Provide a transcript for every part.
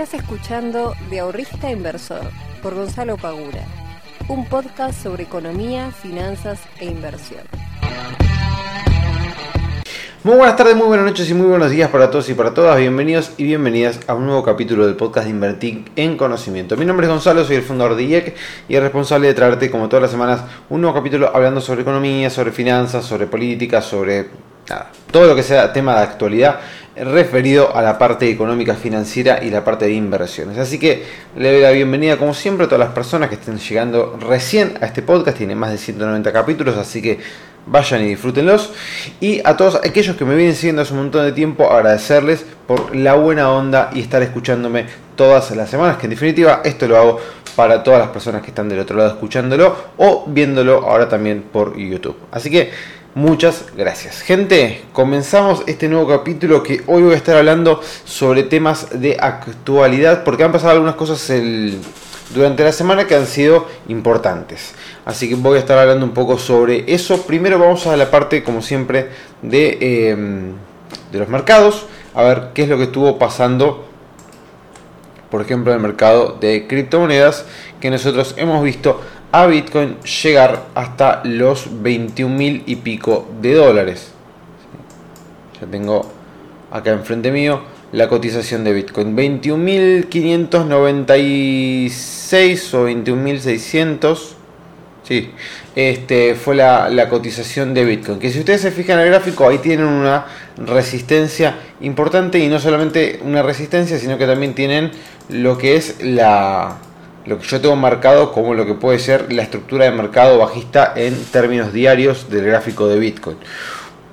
Estás escuchando De Ahorrista Inversor por Gonzalo Pagura, un podcast sobre economía, finanzas e inversión. Muy buenas tardes, muy buenas noches y muy buenos días para todos y para todas. Bienvenidos y bienvenidas a un nuevo capítulo del podcast de Invertir en Conocimiento. Mi nombre es Gonzalo, soy el fundador de IEC y el responsable de traerte, como todas las semanas, un nuevo capítulo hablando sobre economía, sobre finanzas, sobre política, sobre todo lo que sea tema de actualidad referido a la parte económica financiera y la parte de inversiones. Así que le doy la bienvenida como siempre a todas las personas que estén llegando recién a este podcast. Tiene más de 190 capítulos, así que vayan y disfrútenlos. Y a todos aquellos que me vienen siguiendo hace un montón de tiempo, agradecerles por la buena onda y estar escuchándome todas las semanas, que en definitiva esto lo hago para todas las personas que están del otro lado escuchándolo o viéndolo ahora también por YouTube. Así que muchas gracias. Gente, comenzamos este nuevo capítulo que hoy voy a estar hablando sobre temas de actualidad porque han pasado algunas cosas durante la semana que han sido importantes. Así que voy a estar hablando un poco sobre eso. Primero vamos a la parte, como siempre, de, em, de los mercados. A ver qué es lo que estuvo pasando, por ejemplo, en el mercado de criptomonedas, que nosotros hemos visto a Bitcoin llegar hasta los 21 mil y pico de dólares. Ya tengo acá enfrente mío la cotización de Bitcoin. 21.596 o 21.600 Sí, este fue la, cotización de Bitcoin. Que si ustedes se fijan en el gráfico, ahí tienen una resistencia importante y no solamente una resistencia, sino que también tienen lo que es la lo que yo tengo marcado como lo que puede ser la estructura de mercado bajista en términos diarios del gráfico de Bitcoin.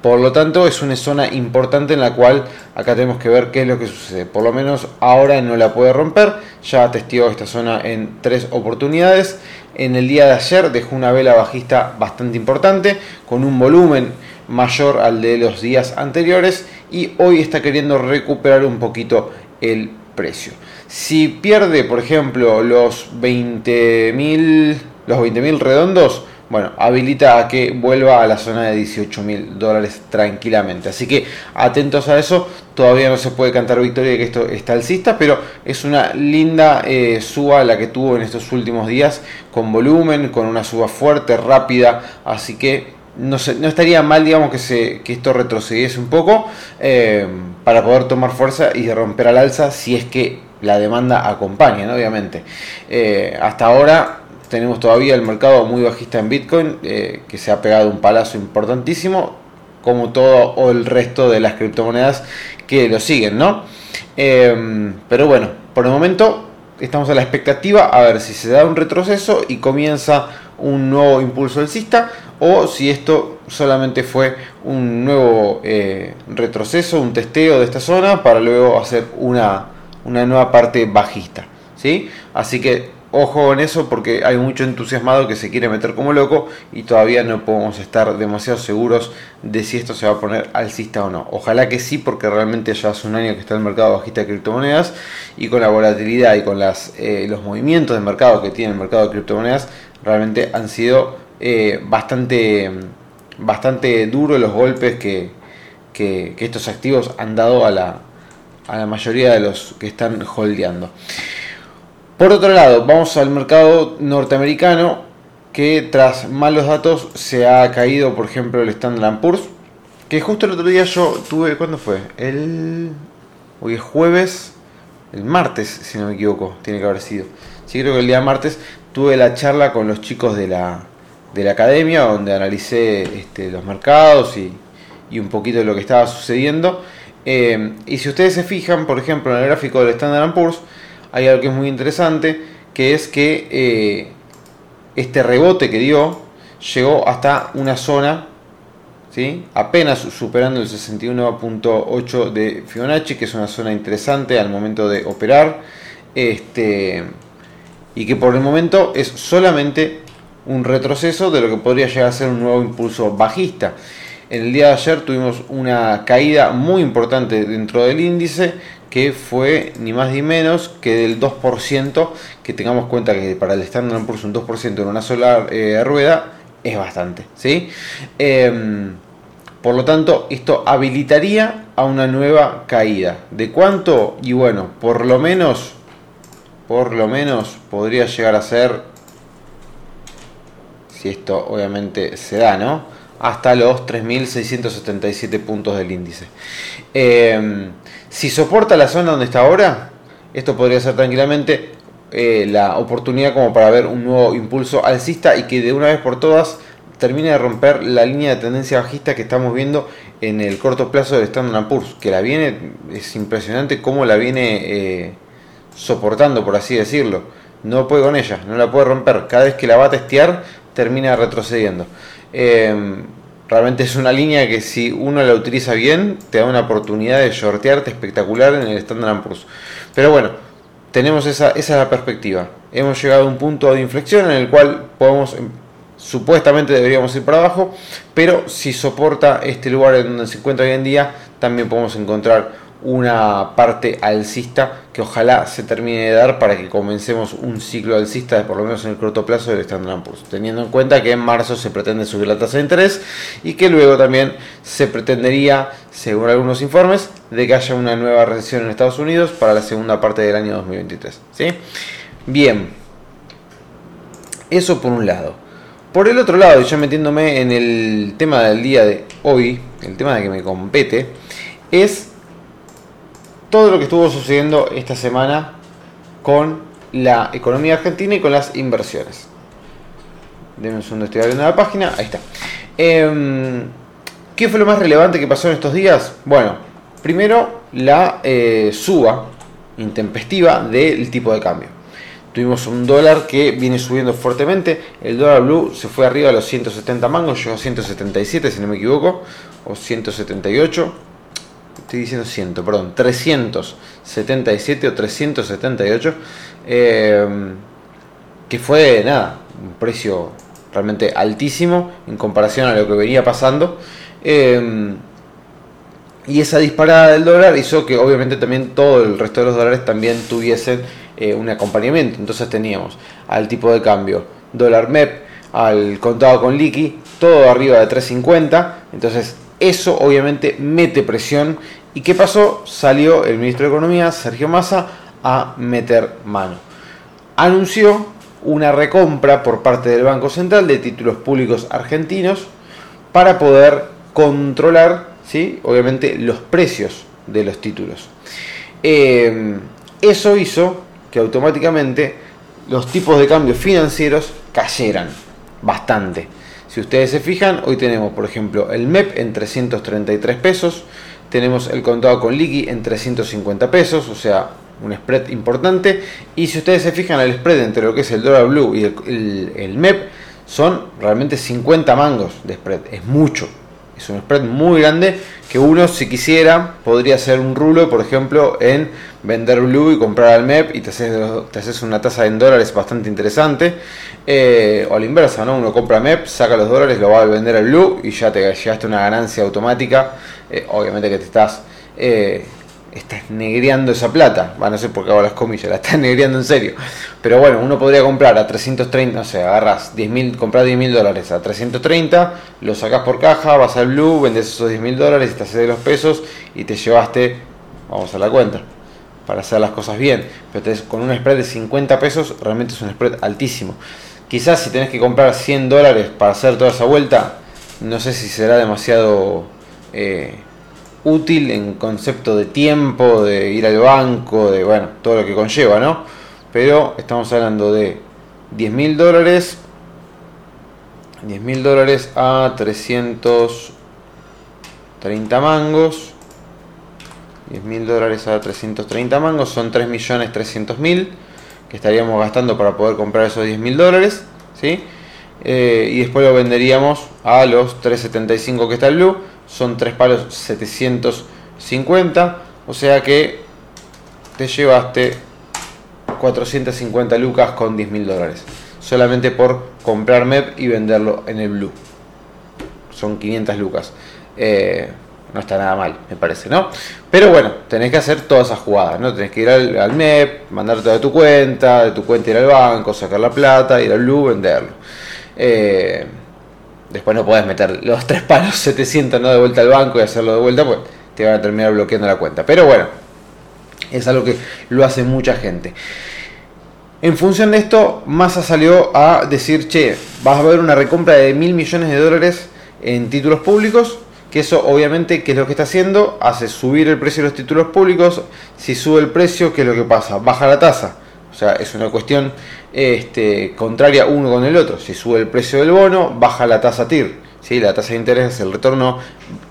Por lo tanto, es una zona importante en la cual acá tenemos que ver qué es lo que sucede. Por lo menos ahora no la puede romper. Ya testió esta zona en tres oportunidades. En el día de ayer dejó una vela bajista bastante importante, con un volumen mayor al de los días anteriores y hoy está queriendo recuperar un poquito el precio. Si pierde, por ejemplo, los 20.000 los 20.000 redondos, bueno, habilita a que vuelva a la zona de 18 mil dólares tranquilamente. Así que atentos a eso. Todavía no se puede cantar victoria de que esto está alcista, pero es una linda eh, suba la que tuvo en estos últimos días, con volumen, con una suba fuerte, rápida. Así que no, no estaría mal, digamos, que, se, que esto retrocediese un poco eh, para poder tomar fuerza y romper al alza si es que la demanda acompaña, obviamente. Eh, hasta ahora tenemos todavía el mercado muy bajista en Bitcoin, eh, que se ha pegado un palazo importantísimo, como todo el resto de las criptomonedas que lo siguen, ¿no? Em, pero bueno, por el momento estamos a la expectativa a ver si se da un retroceso y comienza un nuevo impulso alcista o si esto solamente fue un nuevo eh, retroceso, un testeo de esta zona para luego hacer una, una nueva parte bajista. ¿sí? Así que ojo en eso porque hay mucho entusiasmado que se quiere meter como loco y todavía no podemos estar demasiado seguros de si esto se va a poner alcista o no. Ojalá que sí porque realmente ya hace un año que está el mercado bajista de criptomonedas y con la volatilidad y con eh, los movimientos de mercado que tiene el mercado de criptomonedas realmente han sido eh, bastante, bastante duros los golpes que, que estos activos han dado a la, a la mayoría de los que están holdeando. Por otro lado, vamos al mercado norteamericano que tras malos datos se ha caído, por ejemplo, el Standard Poor's, que justo el otro día yo tuve, ¿cuándo fue? El hoy es jueves, el martes, si no me equivoco, tiene que haber sido. Sí, creo que el día martes tuve la charla con los chicos de la, de la academia, donde analicé este, los mercados y, y, un poquito de lo que estaba sucediendo. Eh, y si ustedes se fijan, por ejemplo, en el gráfico del Standard Poor's, hay algo que es muy interesante, que es que eh, este rebote que dio llegó hasta una zona, ¿sí? apenas superando el 61.8 de Fibonacci, que es una zona interesante al momento de operar, este, y que por el momento es solamente un retroceso de lo que podría llegar a ser un nuevo impulso bajista. En el día de ayer tuvimos una caída muy importante dentro del índice que fue ni más ni menos que del 2%, que tengamos cuenta que para el Standard Poor's un 2% en una sola eh, rueda es bastante, ¿sí? Em, por lo tanto, esto habilitaría a una nueva caída. ¿De cuánto? Y bueno, por lo menos por lo menos podría llegar a ser, si esto obviamente se da, ¿no? Hasta los 3.677 puntos del índice. Em, si soporta la zona donde está ahora, esto podría ser tranquilamente eh, la oportunidad como para ver un nuevo impulso alcista y que de una vez por todas termine de romper la línea de tendencia bajista que estamos viendo en el corto plazo del Standard Poor's, que la viene, es impresionante cómo la viene eh, soportando, por así decirlo. No puede con ella, no la puede romper. Cada vez que la va a testear, termina retrocediendo. Em, realmente es una línea que si uno la utiliza bien, te da una oportunidad de shortearte espectacular en el Standard Poor's. Pero bueno, tenemos esa, esa es la perspectiva. Hemos llegado a un punto de inflexión en el cual podemos em, supuestamente deberíamos ir para abajo, pero si soporta este lugar en donde se encuentra hoy en día, también podemos encontrar una parte alcista que ojalá se termine de dar para que comencemos un ciclo alcista de por lo menos en el corto plazo del Standard Poor's, teniendo en cuenta que en marzo se pretende subir la tasa de interés y que luego también se pretendería, según algunos informes, de que haya una nueva recesión en Estados Unidos para la segunda parte del año 2023. ¿sí? Bien, eso por un lado. Por el otro lado, ya metiéndome en el tema del día de hoy, el tema de que me compete, es todo lo que estuvo sucediendo esta semana con la economía argentina y con las inversiones. Denme un segundo, estoy abriendo la página. Ahí está. Em, ¿Qué fue lo más relevante que pasó en estos días? Bueno, primero la eh, suba intempestiva del tipo de cambio. Tuvimos un dólar que viene subiendo fuertemente. El dólar blue se fue arriba a los 170 mangos, llegó a 177 si no me equivoco, o 178. Estoy diciendo 100, perdón, 377 o 378. Eh, que fue nada, un precio realmente altísimo en comparación a lo que venía pasando. Eh, y esa disparada del dólar hizo que obviamente también todo el resto de los dólares también tuviesen eh, un acompañamiento. Entonces teníamos al tipo de cambio dólar MEP, al contado con liqui, todo arriba de 3.50. Entonces eso obviamente mete presión. ¿Y qué pasó? Salió el ministro de Economía, Sergio Massa, a meter mano. Anunció una recompra por parte del Banco Central de títulos públicos argentinos para poder controlar, ¿sí? obviamente, los precios de los títulos. Eh, eso hizo que automáticamente los tipos de cambio financieros cayeran bastante. Si ustedes se fijan, hoy tenemos, por ejemplo, el MEP en 333 pesos, tenemos el contado con liqui en 350 pesos, o sea, un spread importante. Y si ustedes se fijan, el spread entre lo que es el dólar blue y el, el MEP son realmente 50 mangos de spread, es mucho. Es un spread muy grande que uno, si quisiera, podría hacer un rulo, por ejemplo, en vender Blue y comprar al MEP y te haces, una tasa en dólares bastante interesante. Eh, o a la inversa, ¿no? Uno compra MEP, saca los dólares, lo va a vender al Blue y ya te llegaste a una ganancia automática. Eh, obviamente que te estás eh, estás negreando esa plata. Va, no sé por qué hago las comillas, la estás negreando en serio. Pero bueno, uno podría comprar a 330, no sé, agarras 10 mil, comprar 10 mil dólares a 330, lo sacas por caja, vas al Blue, vendes esos 10 mil dólares, te haces de los pesos y te llevaste, vamos a la cuenta, para hacer las cosas bien. Pero con un spread de 50 pesos, realmente es un spread altísimo. Quizás si tenés que comprar 100 dólares para hacer toda esa vuelta, no sé si será demasiado... Eh, útil en concepto de tiempo, de ir al banco, de bueno, todo lo que conlleva, ¿no? Pero estamos hablando de 10 mil dólares, 10 mil dólares a 330 mangos, 10 mil dólares a 330 mangos son 3 millones 300 mil que estaríamos gastando para poder comprar esos 10 mil dólares, ¿sí? Eh, y después lo venderíamos a los 375 que está el blue son 3 palos 750, o sea que te llevaste 450 lucas con 10 mil dólares, solamente por comprar MEP y venderlo en el blue. Son 500 lucas. Eh, no está nada mal, me parece, ¿no? Pero bueno, tenés que hacer todas esas jugadas, ¿no? Tenés que ir al, MEP, mandarte de tu cuenta, de tu cuenta ir al banco, sacar la plata, ir al blue, venderlo. Eh, después no puedes meter los tres palos 700 ¿no? de vuelta al banco y hacerlo de vuelta, pues te van a terminar bloqueando la cuenta. Pero bueno, es algo que lo hace mucha gente. En función de esto, Massa salió a decir, che, vas a ver una recompra de mil millones de dólares en títulos públicos, que eso obviamente, ¿qué es lo que está haciendo? Hace subir el precio de los títulos públicos, si sube el precio, ¿qué es lo que pasa? Baja la tasa. O sea, es una cuestión este, contraria uno con el otro. Si sube el precio del bono, baja la tasa TIR. ¿sí? La tasa de interés, el retorno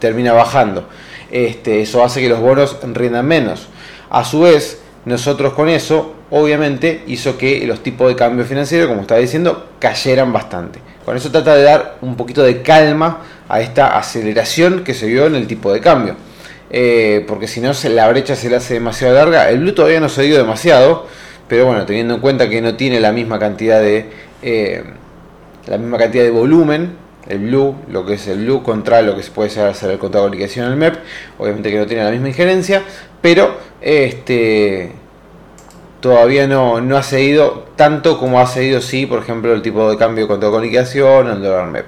termina bajando. Este, eso hace que los bonos rindan menos. A su vez, nosotros con eso, obviamente, hizo que los tipos de cambio financiero, como estaba diciendo, cayeran bastante. Con eso trata de dar un poquito de calma a esta aceleración que se vio en el tipo de cambio. Eh, porque si no, la brecha se le hace demasiado larga. El blue todavía no se dio demasiado, pero bueno, teniendo en cuenta que no tiene la misma cantidad de eh, la misma cantidad de volumen, el blue, lo que es el blue contra lo que se puede hacer el contado de liquidación el MEP, obviamente que no tiene la misma injerencia, pero este todavía no, no ha seguido tanto como ha seguido sí, por ejemplo, el tipo de cambio contado con liquidación el dólar MEP.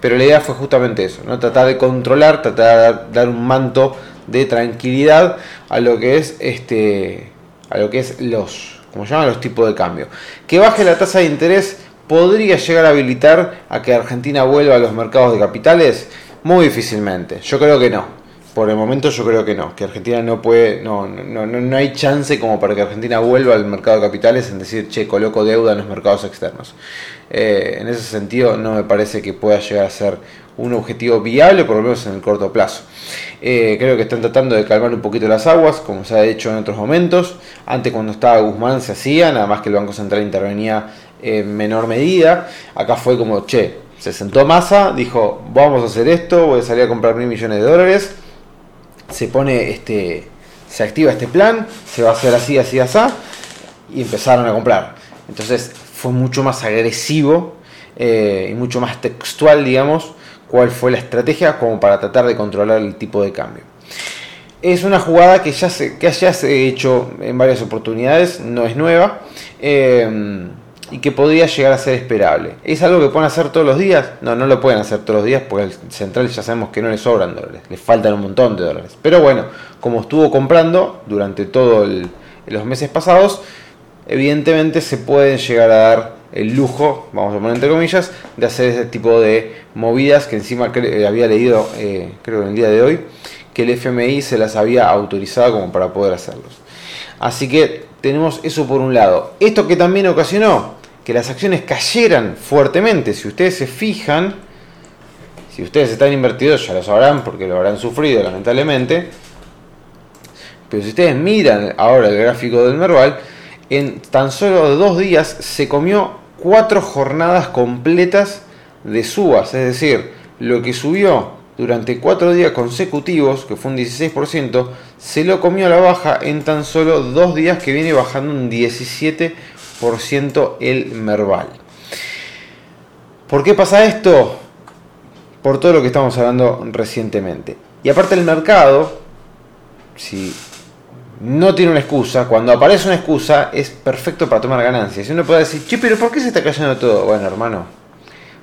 Pero la idea fue justamente eso, ¿no? tratar de controlar, tratar de dar un manto de tranquilidad a lo que es este a lo que es los como llaman los tipos de cambio. Que baje la tasa de interés podría llegar a habilitar a que Argentina vuelva a los mercados de capitales muy difícilmente. Yo creo que no. Por el momento yo creo que no, que Argentina no puede, no, no, no, hay chance como para que Argentina vuelva al mercado de capitales en decir, che, coloco deuda en los mercados externos. Eh, en ese sentido no me parece que pueda llegar a ser un objetivo viable, por lo menos en el corto plazo. Eh, creo que están tratando de calmar un poquito las aguas, como se ha hecho en otros momentos. Antes cuando estaba Guzmán se hacía, nada más que el Banco Central intervenía en menor medida. Acá fue como, che, se sentó masa, dijo, vamos a hacer esto, voy a salir a comprar mil millones de dólares se pone este, se activa este plan, se va a hacer así, así, así, y empezaron a comprar. Entonces fue mucho más agresivo eh, y mucho más textual, digamos, cuál fue la estrategia como para tratar de controlar el tipo de cambio. Es una jugada que ya se, que ya se ha hecho en varias oportunidades, no es nueva. Eh, y que podría llegar a ser esperable. ¿Es algo que pueden hacer todos los días? No, no lo pueden hacer todos los días porque el central ya sabemos que no le sobran dólares, le faltan un montón de dólares. Pero bueno, como estuvo comprando durante todos los meses pasados, evidentemente se pueden llegar a dar el lujo, vamos a poner entre comillas, de hacer ese tipo de movidas que encima eh, había leído, eh, creo en el día de hoy, que el FMI se las había autorizado como para poder hacerlos. Así que tenemos eso por un lado. Esto que también ocasionó que las acciones cayeran fuertemente. Si ustedes se fijan, si ustedes están invertidos ya lo sabrán porque lo habrán sufrido lamentablemente. Pero si ustedes miran ahora el gráfico del Merval, en tan solo dos días se comió cuatro jornadas completas de subas. Es decir, lo que subió durante cuatro días consecutivos, que fue un 16%, se lo comió a la baja en tan solo dos días que viene bajando un 17% el Merval. ¿Por qué pasa esto? Por todo lo que estamos hablando recientemente. Y aparte el mercado, si no tiene una excusa, cuando aparece una excusa es perfecto para tomar ganancias. Y uno puede decir, che, pero ¿por qué se está cayendo todo? Bueno, hermano,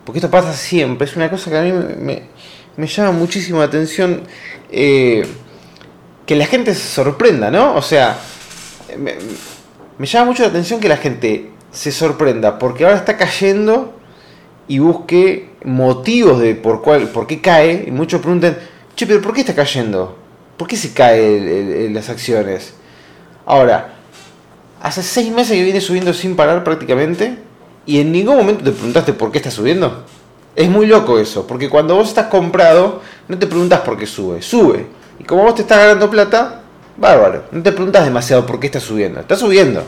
porque esto pasa siempre. Es una cosa que a mí me, llama muchísimo la atención eh, que la gente se sorprenda, ¿no? O sea, me llama mucho la atención que la gente se sorprenda porque ahora está cayendo y busque motivos de por, cuál, por qué cae. Y muchos preguntan, che, pero ¿por qué está cayendo? ¿Por qué se caen las acciones? Ahora, hace seis meses que viene subiendo sin parar prácticamente y en ningún momento te preguntaste por qué está subiendo. Es muy loco eso, porque cuando vos estás comprado, no te preguntas por qué sube, sube. Y como vos te estás ganando plata, Bárbaro. No te preguntas demasiado por qué está subiendo. Está subiendo.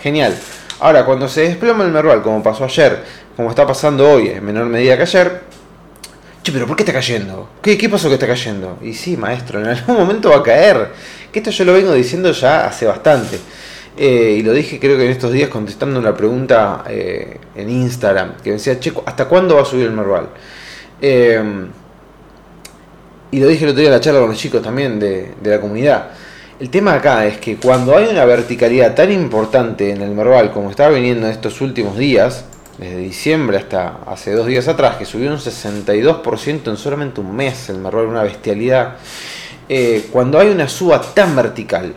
Genial. Ahora, cuando se desploma el Merval, como pasó ayer, como está pasando hoy, en menor medida que ayer, che, pero ¿por qué está cayendo? ¿Qué, ¿Qué pasó que está cayendo? Y sí, maestro, en algún momento va a caer. Que esto yo lo vengo diciendo ya hace bastante. Eh, y lo dije creo que en estos días contestando una pregunta eh, en Instagram, que decía, che, ¿hasta cuándo va a subir el Merval? Eh, y lo dije el otro día en la charla con los chicos también de, de la comunidad. El tema acá es que cuando hay una verticalidad tan importante en el Merval como estaba viniendo en estos últimos días, desde diciembre hasta hace dos días atrás, que subió un 62% en solamente un mes el Merval, una bestialidad, eh, cuando hay una suba tan vertical,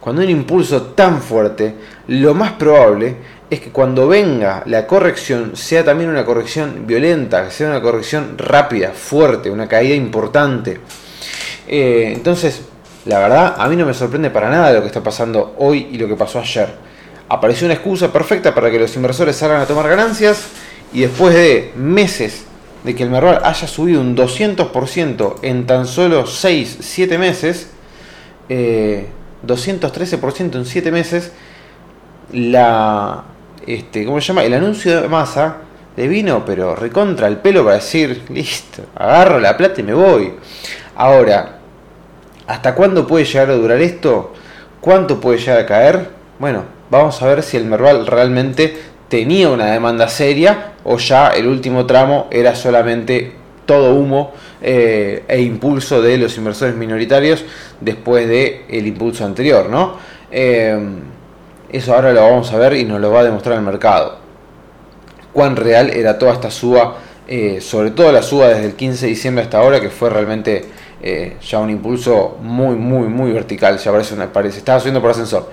cuando hay un impulso tan fuerte, lo más probable es que cuando venga la corrección sea también una corrección violenta, que sea una corrección rápida, fuerte, una caída importante. Eh, entonces, la verdad, a mí no me sorprende para nada lo que está pasando hoy y lo que pasó ayer. Apareció una excusa perfecta para que los inversores salgan a tomar ganancias y después de meses de que el Merval haya subido un 200% en tan solo 6, 7 meses, 213% eh, en 7 meses, la, este, ¿cómo se llama? El anuncio de masa le vino, pero recontra el pelo para decir, listo, agarro la plata y me voy. Ahora, ¿hasta cuándo puede llegar a durar esto? ¿Cuánto puede llegar a caer? Bueno, vamos a ver si el Merval realmente tenía una demanda seria o ya el último tramo era solamente todo humo eh, e impulso de los inversores minoritarios después del el impulso anterior, ¿no? Eh, eso ahora lo vamos a ver y nos lo va a demostrar el mercado. Cuán real era toda esta suba, eh, sobre todo la suba desde el 15 de diciembre hasta ahora, que fue realmente eh, ya un impulso muy, muy, muy vertical. Ya parece, una, parece, estaba subiendo por ascensor.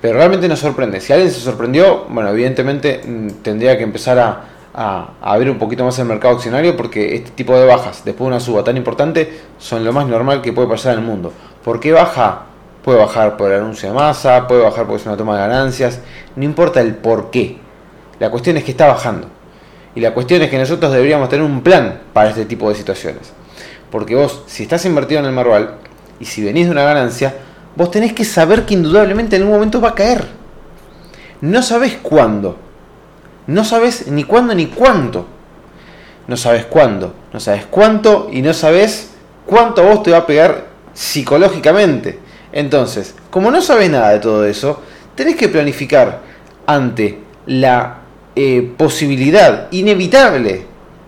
Pero realmente nos sorprende. Si alguien se sorprendió, bueno, evidentemente mm, tendría que empezar a, a, abrir un poquito más el mercado accionario porque este tipo de bajas, después de una suba tan importante, son lo más normal que puede pasar en el mundo. ¿Por qué baja? Puede bajar por el anuncio de masa, puede bajar porque es una toma de ganancias, no importa el por qué. La cuestión es que está bajando. Y la cuestión es que nosotros deberíamos tener un plan para este tipo de situaciones. Porque vos, si estás invertido en el Marval y si venís de una ganancia, vos tenés que saber que indudablemente en algún momento va a caer. No sabés cuándo. No sabés ni cuándo ni cuánto. No sabes cuándo, no sabes cuánto y no sabes cuánto vos te va a pegar psicológicamente. Entonces, como no sabes nada de todo eso, tenés que planificar ante la eh, posibilidad inevitable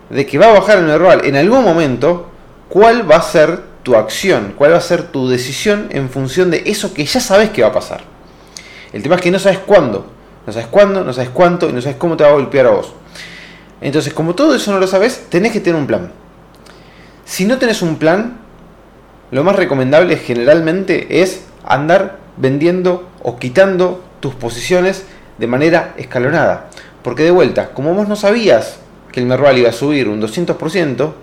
de que va a bajar el normal en algún momento, cuál va a ser tu acción, cuál va a ser tu decisión en función de eso que ya sabes que va a pasar. El tema es que no sabes cuándo, no sabes cuándo, no sabes cuánto y no sabes cómo te va a golpear a vos. Entonces, como todo eso no lo sabes, tenés que tener un plan. Si no tenés un plan, lo más recomendable generalmente es andar vendiendo o quitando tus posiciones de manera escalonada. Porque de vuelta, como vos no sabías que el Merval iba a subir un 200%,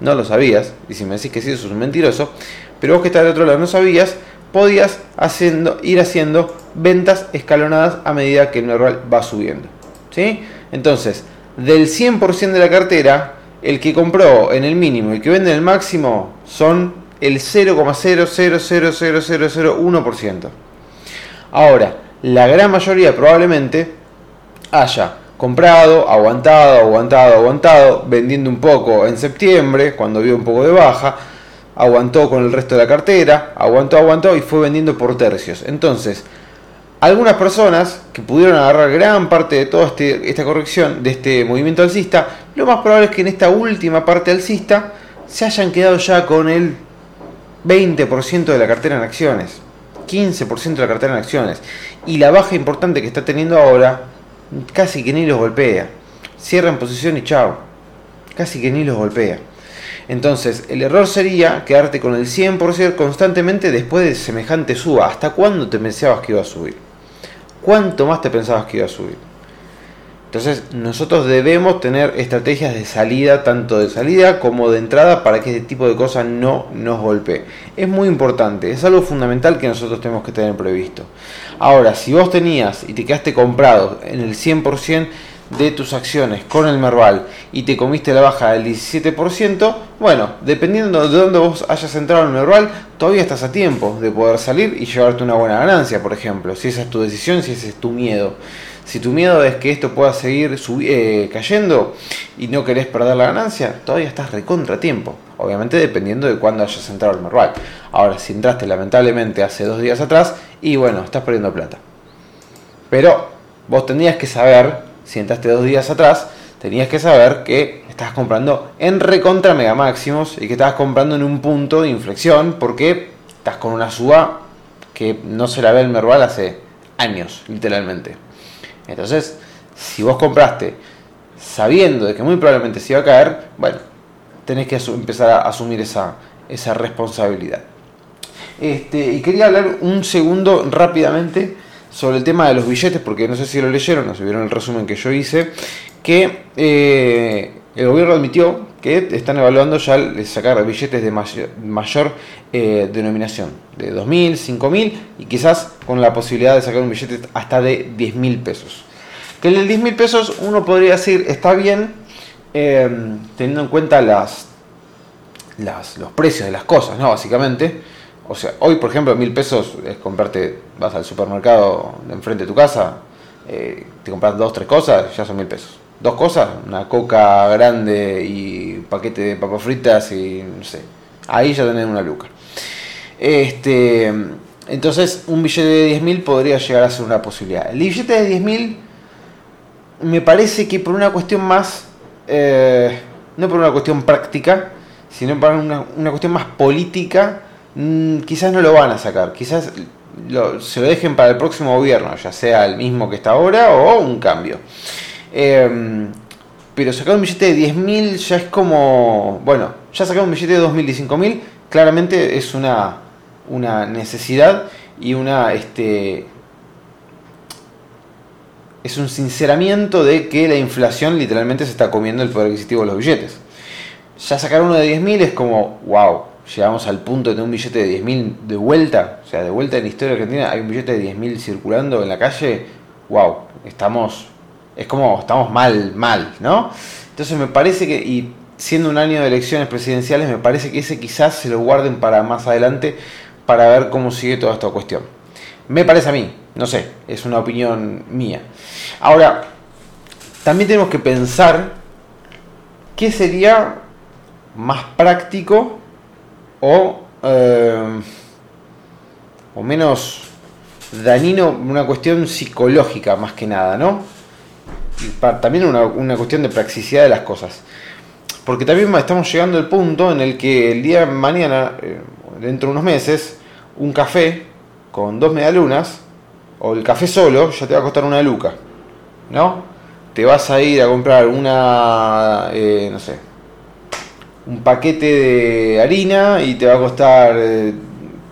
no lo sabías, y si me decís que sí, eso es un mentiroso, pero vos que estás del otro lado no sabías, podías haciendo, ir haciendo ventas escalonadas a medida que el Merval va subiendo. ¿sí? Entonces, del 100% de la cartera, el que compró en el mínimo y el que vende en el máximo son el 0,0000001%. Ahora, la gran mayoría probablemente haya comprado, aguantado, aguantado, aguantado, vendiendo un poco en septiembre, cuando vio un poco de baja, aguantó con el resto de la cartera, aguantó, aguantó y fue vendiendo por tercios. Entonces, algunas personas que pudieron agarrar gran parte de toda este, esta corrección, de este movimiento alcista, lo más probable es que en esta última parte alcista se hayan quedado ya con el 20% de la cartera en acciones, 15% de la cartera en acciones. Y la baja importante que está teniendo ahora, casi que ni los golpea. Cierra en posición y chao. Casi que ni los golpea. Entonces, el error sería quedarte con el 100% constantemente después de semejante suba. ¿Hasta cuándo te pensabas que iba a subir? ¿Cuánto más te pensabas que iba a subir? Entonces nosotros debemos tener estrategias de salida, tanto de salida como de entrada, para que este tipo de cosas no nos golpee. Es muy importante, es algo fundamental que nosotros tenemos que tener previsto. Ahora, si vos tenías y te quedaste comprado en el 100% de tus acciones con el Merval y te comiste la baja del 17%, bueno, dependiendo de dónde vos hayas entrado en el Merval, todavía estás a tiempo de poder salir y llevarte una buena ganancia, por ejemplo, si esa es tu decisión, si ese es tu miedo. Si tu miedo es que esto pueda seguir eh, cayendo y no querés perder la ganancia, todavía estás recontra tiempo. Obviamente dependiendo de cuándo hayas entrado al Merval. Ahora, si entraste lamentablemente hace dos días atrás, y bueno, estás perdiendo plata. Pero vos tenías que saber, si entraste dos días atrás, tenías que saber que estás comprando en recontra mega máximos y que estás comprando en un punto de inflexión porque estás con una suba que no se la ve el Merval hace años, literalmente. Entonces, si vos compraste sabiendo de que muy probablemente se iba a caer, bueno, tenés que empezar a asumir esa, responsabilidad. Este, y quería hablar un segundo rápidamente sobre el tema de los billetes, porque no sé si lo leyeron o si vieron el resumen que yo hice, que eh, el gobierno admitió que están evaluando ya sacar billetes de mayor, eh, denominación, de 2.000, 5.000 y quizás con la posibilidad de sacar un billete hasta de 10.000 pesos. Que el de 10.000 pesos uno podría decir está bien, eh, teniendo en cuenta los precios de las cosas, ¿no? Básicamente. O sea, hoy por ejemplo, mil pesos es comprarte, vas al supermercado de enfrente de tu casa, eh, te compras dos, tres cosas, ya son mil pesos. Dos cosas, una coca grande y paquete de papas fritas y no sé. Ahí ya tenés una luca. Este, entonces, un billete de 10.000 podría llegar a ser una posibilidad. El billete de 10.000 me parece que por una cuestión más, eh, no por una cuestión práctica, sino por una, una cuestión más política, Mm, quizás no lo van a sacar, quizás se lo dejen para el próximo gobierno, ya sea el mismo que está ahora o un cambio. Em, pero sacar un billete de 10.000 ya es como, bueno, ya sacar un billete de 2.000 y 5.000 claramente es una, una necesidad y una, este, es un sinceramiento de que la inflación literalmente se está comiendo el poder adquisitivo de los billetes. Ya sacar uno de 10.000 es como, wow, llegamos al punto de un billete de 10.000 de vuelta, o sea, de vuelta en la historia argentina, hay un billete de 10.000 circulando en la calle, wow, estamos, es como, estamos mal, mal, ¿no? Entonces me parece que, y siendo un año de elecciones presidenciales, me parece que ese quizás se lo guarden para más adelante, para ver cómo sigue toda esta cuestión. Me parece a mí, no sé, es una opinión mía. Ahora, también tenemos que pensar qué sería más práctico o, eh, o menos dañino, una cuestión psicológica más que nada, ¿no? También una, una cuestión de praxicidad de las cosas. Porque también estamos llegando al punto en el que el día de mañana, eh, dentro de unos meses, un café con dos medialunas, o el café solo, ya te va a costar una luca, ¿no? Te vas a ir a comprar una, eh, no sé, un paquete de harina y te va a costar eh,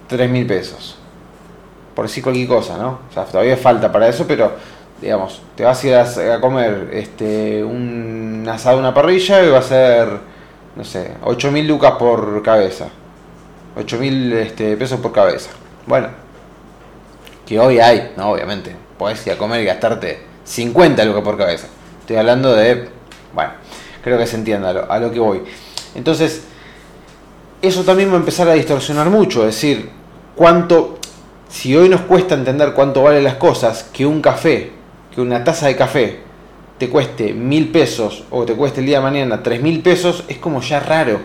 tres mil pesos. Por decir cualquier cosa, ¿no? O sea, todavía falta para eso, pero digamos, te vas a ir a, comer este, un asado, una parrilla y va a ser, no sé, 8.000 lucas por cabeza. 8.000 este, pesos por cabeza. Bueno, que hoy hay, ¿no? Obviamente. Podés ir a comer y gastarte 50 lucas por cabeza. Estoy hablando de, bueno, creo que se entienda a lo que voy. Entonces, eso también va a empezar a distorsionar mucho, es decir, cuánto, si hoy nos cuesta entender cuánto valen las cosas, que un café, que una taza de café te cueste mil pesos o te cueste el día de mañana tres mil pesos, es como ya raro,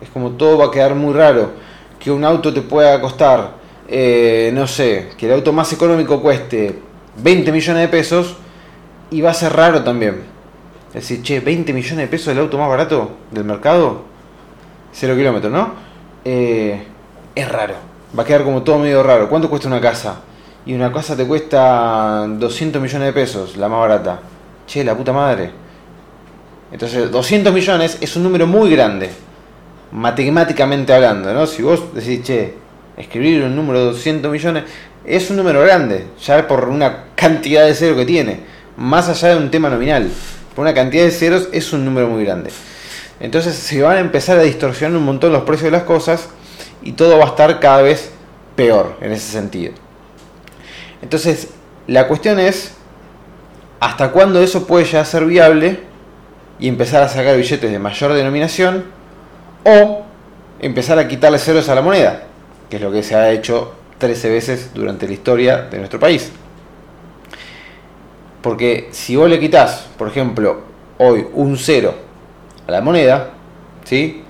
es como todo va a quedar muy raro, que un auto te pueda costar, eh, no sé, que el auto más económico cueste 20 millones de pesos, y va a ser raro también. Es decir, che, 20 millones de pesos el auto más barato del mercado, 0 kilómetros, ¿no? Eh, es raro. Va a quedar como todo medio raro. ¿Cuánto cuesta una casa? Y una casa te cuesta 200 millones de pesos, la más barata. Che, la puta madre. Entonces, 200 millones es un número muy grande, matemáticamente hablando, ¿no? Si vos decís, che, escribir un número de 200 millones, es un número grande, ya por una cantidad de cero que tiene, más allá de un tema nominal. Por una cantidad de ceros es un número muy grande. Entonces se van a empezar a distorsionar un montón los precios de las cosas y todo va a estar cada vez peor en ese sentido. Entonces la cuestión es hasta cuándo eso puede ya ser viable y empezar a sacar billetes de mayor denominación o empezar a quitarle ceros a la moneda, que es lo que se ha hecho 13 veces durante la historia de nuestro país. Porque si vos le quitas, por ejemplo, hoy un cero a la moneda, ¿sí?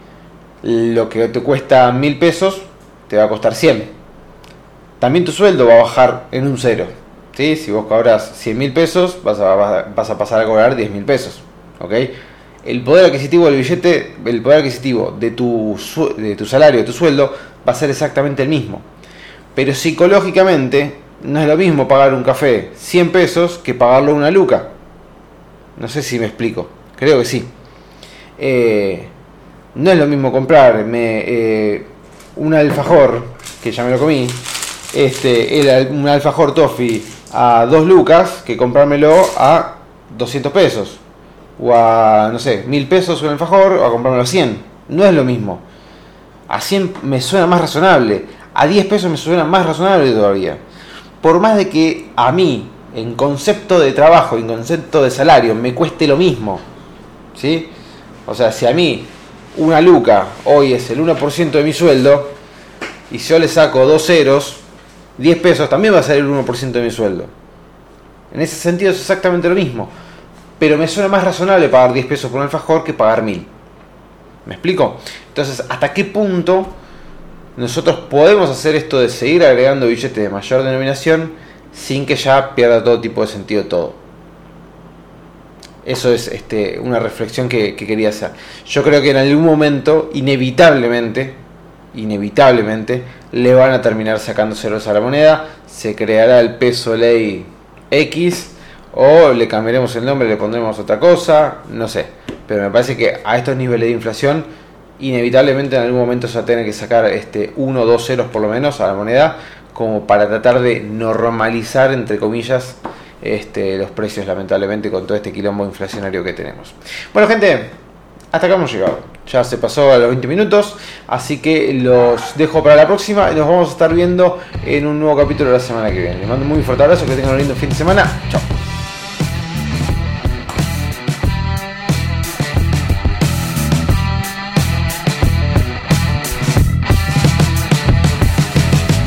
lo que te cuesta mil pesos te va a costar 100. También tu sueldo va a bajar en un cero. ¿sí? Si vos cobras 100 mil pesos, vas a, pasar a cobrar 10 mil pesos. ¿ok? El poder adquisitivo del billete, el poder adquisitivo de tu, de tu salario, de tu sueldo, va a ser exactamente el mismo. Pero psicológicamente no es lo mismo pagar un café 100 pesos que pagarlo una luca. No sé si me explico. Creo que sí. Eh, no es lo mismo comprarme eh, un alfajor, que ya me lo comí, este, un alfajor toffee a 2 lucas que comprármelo a 200 pesos. O a, no sé, 1000 pesos un alfajor o a comprármelo a 100. No es lo mismo. A 100 me suena más razonable. A 10 pesos me suena más razonable todavía. Por más de que a mí, en concepto de trabajo, en concepto de salario, me cueste lo mismo. ¿Sí? O sea, si a mí una luca hoy es el 1% de mi sueldo, y yo le saco dos ceros, 10 pesos también va a ser el 1% de mi sueldo. En ese sentido es exactamente lo mismo. Pero me suena más razonable pagar 10 pesos por un alfajor que pagar 1000. ¿Me explico? Entonces, ¿hasta qué punto nosotros podemos hacer esto de seguir agregando billetes de mayor denominación sin que ya pierda todo tipo de sentido todo? Eso es este, una reflexión que, que quería hacer. Yo creo que en algún momento, inevitablemente, inevitablemente, le van a terminar sacando ceros a la moneda, se creará el peso ley X, o le cambiaremos el nombre, le pondremos otra cosa, no sé. Pero me parece que a estos niveles de inflación, inevitablemente en algún momento se va a tener que sacar este 1 o 2 ceros por lo menos a la moneda, como para tratar de normalizar, entre comillas, este, los precios, lamentablemente, con todo este quilombo inflacionario que tenemos. Bueno, gente, hasta acá hemos llegado. Ya se pasó a los 20 minutos, así que los dejo para la próxima y nos vamos a estar viendo en un nuevo capítulo la semana que viene. Les mando un muy fuerte abrazo, que tengan un lindo fin de semana. Chao.